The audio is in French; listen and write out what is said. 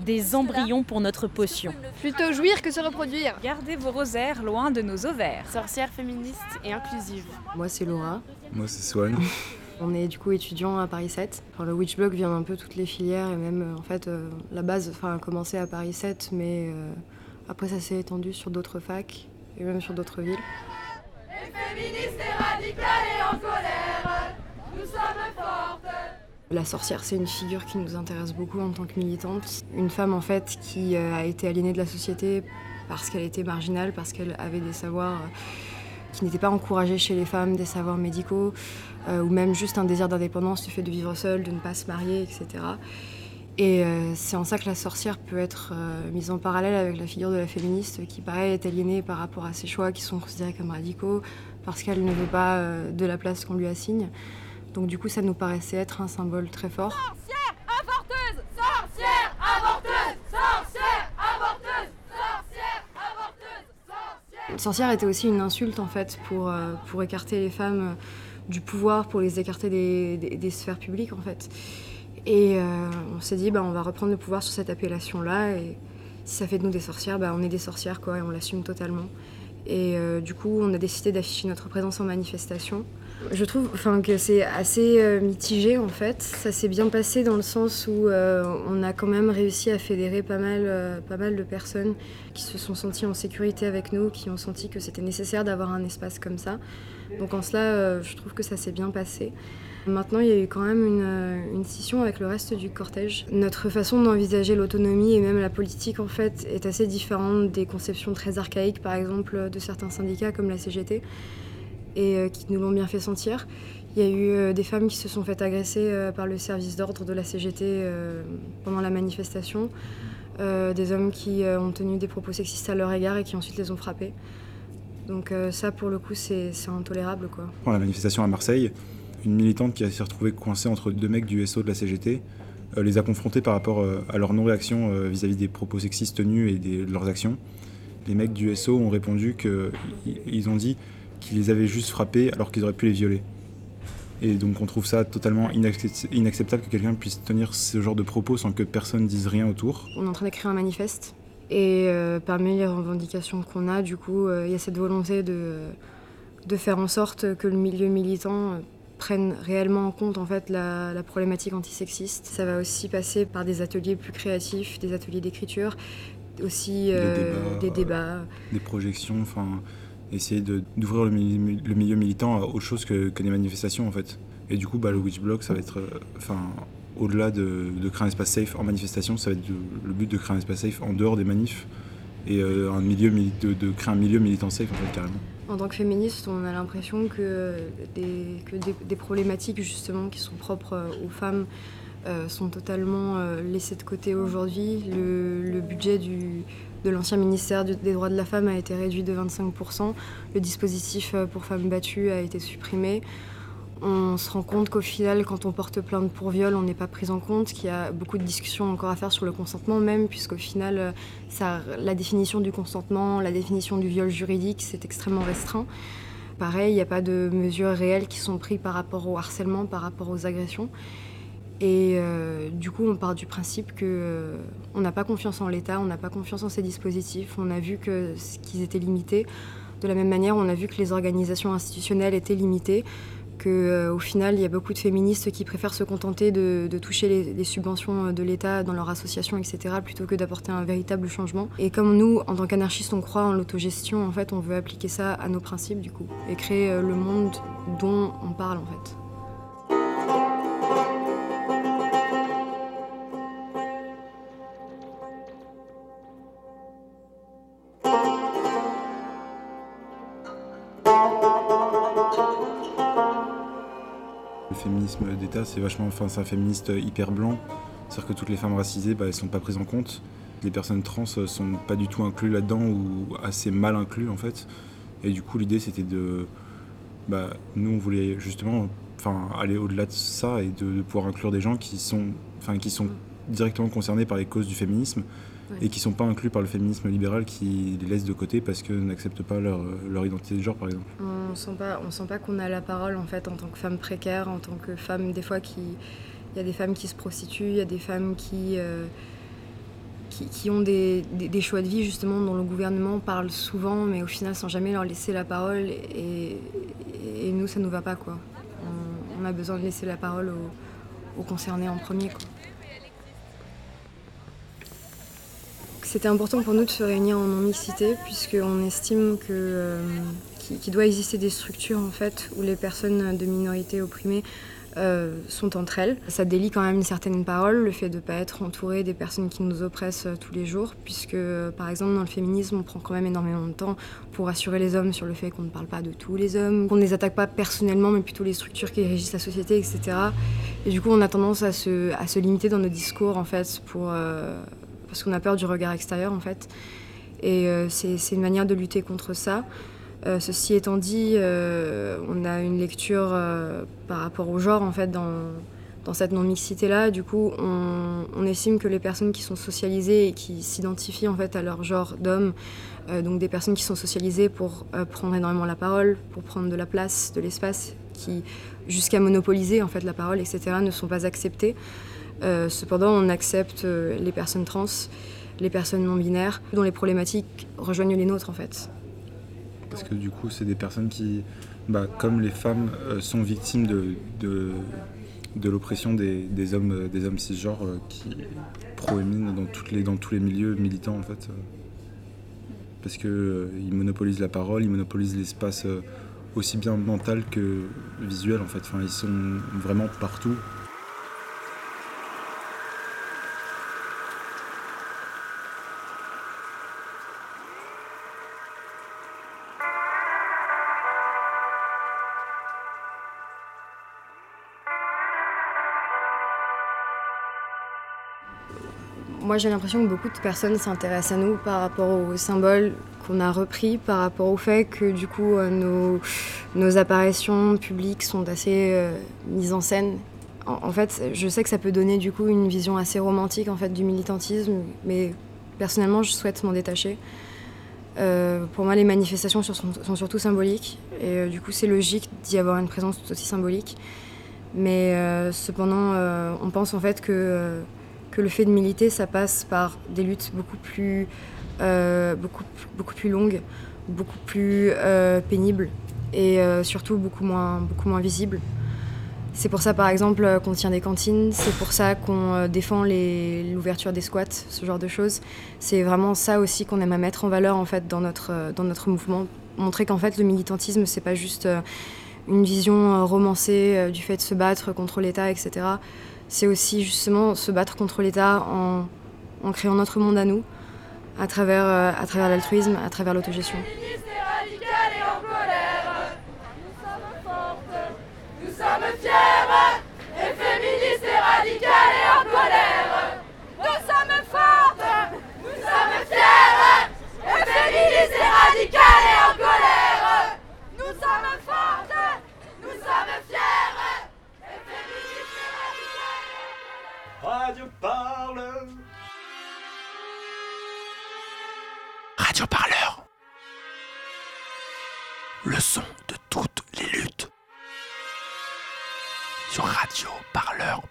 des embryons pour notre potion. Plutôt jouir que se reproduire. Gardez vos rosaires loin de nos ovaires. Sorcière féministe et inclusive. Moi c'est Laura. Moi c'est Swan. On est du coup étudiant à Paris 7. le Witch Blog vient d'un peu toutes les filières et même euh, en fait euh, la base a commencé à Paris 7 mais euh, après ça s'est étendu sur d'autres facs et même sur d'autres villes. féministes et radicales et. La sorcière, c'est une figure qui nous intéresse beaucoup en tant que militante. Une femme en fait qui a été aliénée de la société parce qu'elle était marginale, parce qu'elle avait des savoirs qui n'étaient pas encouragés chez les femmes, des savoirs médicaux, euh, ou même juste un désir d'indépendance du fait de vivre seule, de ne pas se marier, etc. Et euh, c'est en ça que la sorcière peut être euh, mise en parallèle avec la figure de la féministe qui, pareil, est aliénée par rapport à ses choix qui sont considérés comme radicaux, parce qu'elle ne veut pas de la place qu'on lui assigne. Donc du coup, ça nous paraissait être un symbole très fort. Sorcière avorteuse Sorcière avorteuse Sorcière avorteuse Sorcière avorteuse Sorcière était aussi une insulte en fait pour, pour écarter les femmes du pouvoir pour les écarter des, sphères publiques en fait. Et euh, on s'est dit, bah, on va reprendre le pouvoir sur cette appellation-là. Et si ça fait de nous des sorcières, bah, on est des sorcières, quoi, et on l'assume totalement. Et euh, du coup, on a décidé d'afficher notre présence en manifestation. Je trouve que c'est assez euh, mitigé en fait. Ça s'est bien passé dans le sens où on a quand même réussi à fédérer pas mal, pas mal de personnes qui se sont senties en sécurité avec nous, qui ont senti que c'était nécessaire d'avoir un espace comme ça. Donc en cela, euh, je trouve que ça s'est bien passé. Maintenant, il y a eu quand même une, euh, une scission avec le reste du cortège. Notre façon d'envisager l'autonomie et même la politique, en fait, est assez différente des conceptions très archaïques, par exemple, de certains syndicats comme la CGT, et euh, qui nous l'ont bien fait sentir. Il y a eu des femmes qui se sont faites agresser par le service d'ordre de la CGT pendant la manifestation, des hommes qui ont tenu des propos sexistes à leur égard et qui ensuite les ont frappés. Donc euh, ça, pour le coup, c'est intolérable. Quoi. Pendant la manifestation à Marseille, une militante qui s'est retrouvée coincée entre deux mecs du SO de la CGT euh, les a confrontés par rapport euh, à leur non-réaction vis-à-vis des propos sexistes tenus et de leurs actions. Les mecs du SO ont répondu qu'ils ont dit qu'ils les avaient juste frappés alors qu'ils auraient pu les violer. Et donc on trouve ça totalement inacceptable que quelqu'un puisse tenir ce genre de propos sans que personne dise rien autour. On est en train d'écrire un manifeste et euh, parmi les revendications qu'on a, du coup, euh, il y a cette volonté de, de, faire en sorte que le milieu militant euh, prenne réellement en compte en fait la, problématique antisexiste. Ça va aussi passer par des ateliers plus créatifs, des ateliers d'écriture, aussi des débats, des, projections, enfin essayer d'ouvrir le, le, milieu militant à autre chose que, que, des manifestations en fait. Et du coup, bah, le Witch Block, ça va être, enfin, au-delà de, créer un espace safe en manifestation, ça va être le but de créer un espace safe en dehors des manifs et euh, un milieu de, créer un milieu militant safe en fait carrément. En tant que féministe, on a l'impression que, des, problématiques justement qui sont propres euh, aux femmes euh, sont totalement laissées de côté aujourd'hui. Le, budget du, de l'ancien ministère des droits de la femme a été réduit de 25%. Le dispositif pour femmes battues a été supprimé on se rend compte qu'au final, quand on porte plainte pour viol, on n'est pas pris en compte, qu'il y a beaucoup de discussions encore à faire sur le consentement même, puisqu'au final, euh, la définition du consentement, la définition du viol juridique, c'est extrêmement restreint. Pareil, il n'y a pas de mesures réelles qui sont prises par rapport au harcèlement, par rapport aux agressions. Et euh, du coup, on part du principe que euh, on n'a pas confiance en l'État, on n'a pas confiance en ces dispositifs. On a vu que qu'ils étaient limités. De la même manière, on a vu que les organisations institutionnelles étaient limitées qu'au euh, final, il y a beaucoup de féministes qui préfèrent se contenter de, toucher les, subventions euh, de l'État dans leur association, etc., plutôt que d'apporter un véritable changement. Et comme nous, en tant qu'anarchistes, on croit en l'autogestion, en fait, on veut appliquer ça à nos principes, du coup, et créer euh, le monde dont on parle, en fait. Féminisme d'État, c'est vachement, enfin, c'est un féministe hyper blanc. C'est-à-dire que toutes les femmes racisées, bah, elles sont pas prises en compte. Les personnes trans sont pas du tout incluses là-dedans ou assez mal incluses en fait. Et du coup, l'idée c'était de, bah, nous on voulait justement, enfin, aller au-delà de ça et de, pouvoir inclure des gens qui sont, enfin, qui sont directement concernés par les causes du féminisme et qui sont pas inclus par le féminisme libéral qui les laisse de côté parce qu'ils n'acceptent pas leur, leur, identité de genre par exemple. On sent pas, on sent pas qu'on a la parole en fait en tant que femme précaire, en tant que femme des fois qui, il y a des femmes qui se prostituent, il y a des femmes qui euh, qui, ont des, choix de vie justement dont le gouvernement parle souvent, mais au final sans jamais leur laisser la parole. Et, nous, ça nous va pas quoi. On, a besoin de laisser la parole aux, concernés en premier. Quoi. C'était important pour nous de se réunir en non-mixité, puisqu'on estime que, euh, qu'il doit exister des structures en fait, où les personnes de minorités opprimées euh, sont entre elles. Ça délie quand même une certaine parole, le fait de ne pas être entouré des personnes qui nous oppressent euh, tous les jours, puisque par exemple dans le féminisme, on prend quand même énormément de temps pour assurer les hommes sur le fait qu'on ne parle pas de tous les hommes, qu'on ne les attaque pas personnellement, mais plutôt les structures qui régissent la société, etc. Et du coup, on a tendance à se, à se limiter dans nos discours, en fait, pour, euh, parce qu'on a peur du regard extérieur, en fait. Et c'est une manière de lutter contre ça. Euh, ceci étant dit, euh, on a une lecture euh, par rapport au genre en fait dans, dans cette non-mixité-là. Du coup, on, estime que les personnes qui sont socialisées et qui s'identifient en fait à leur genre d'homme, donc des personnes qui sont socialisées pour prendre énormément la parole, pour prendre de la place, de l'espace, qui jusqu'à monopoliser en fait la parole, etc., ne sont pas acceptées. Cependant, on accepte les personnes trans, les personnes non binaires, dont les problématiques rejoignent les nôtres en fait parce que du coup, c'est des personnes qui, bah, comme les femmes, euh, sont victimes de, l'oppression des, hommes, euh, des hommes cisgenres euh, qui proéminent dans tous les milieux militants, en fait. parce qu'ils monopolisent la parole, ils monopolisent l'espace aussi bien mental que visuel, en fait. Enfin, ils sont vraiment partout. Moi, j'ai l'impression que beaucoup de personnes s'intéressent à nous par rapport aux symboles qu'on a repris, par rapport au fait que du coup euh, nos, apparitions publiques sont assez euh, mises en scène. En, fait, je sais que ça peut donner du coup une vision assez romantique en fait du militantisme, mais personnellement, je souhaite m'en détacher. Euh, pour moi, les manifestations sont, sont surtout symboliques, et du coup, c'est logique d'y avoir une présence tout aussi symbolique. Mais cependant, on pense en fait que que le fait de militer, ça passe par des luttes beaucoup plus, euh, longues, beaucoup plus euh, pénibles et euh, surtout beaucoup moins, beaucoup visibles. C'est pour ça, par exemple, qu'on tient des cantines, c'est pour ça qu'on défend l'ouverture des squats, ce genre de choses. C'est vraiment ça aussi qu'on aime à mettre en valeur en fait, dans, notre, dans notre mouvement. Montrer qu'en fait, le militantisme, c'est pas juste une vision romancée du fait de se battre contre l'État, etc c'est aussi justement se battre contre l'État en, créant notre monde à nous, à travers, euh, à travers l'altruisme, à travers l'autogestion. Radio Parleur. Le son de toutes les luttes. Sur radioparleur.com.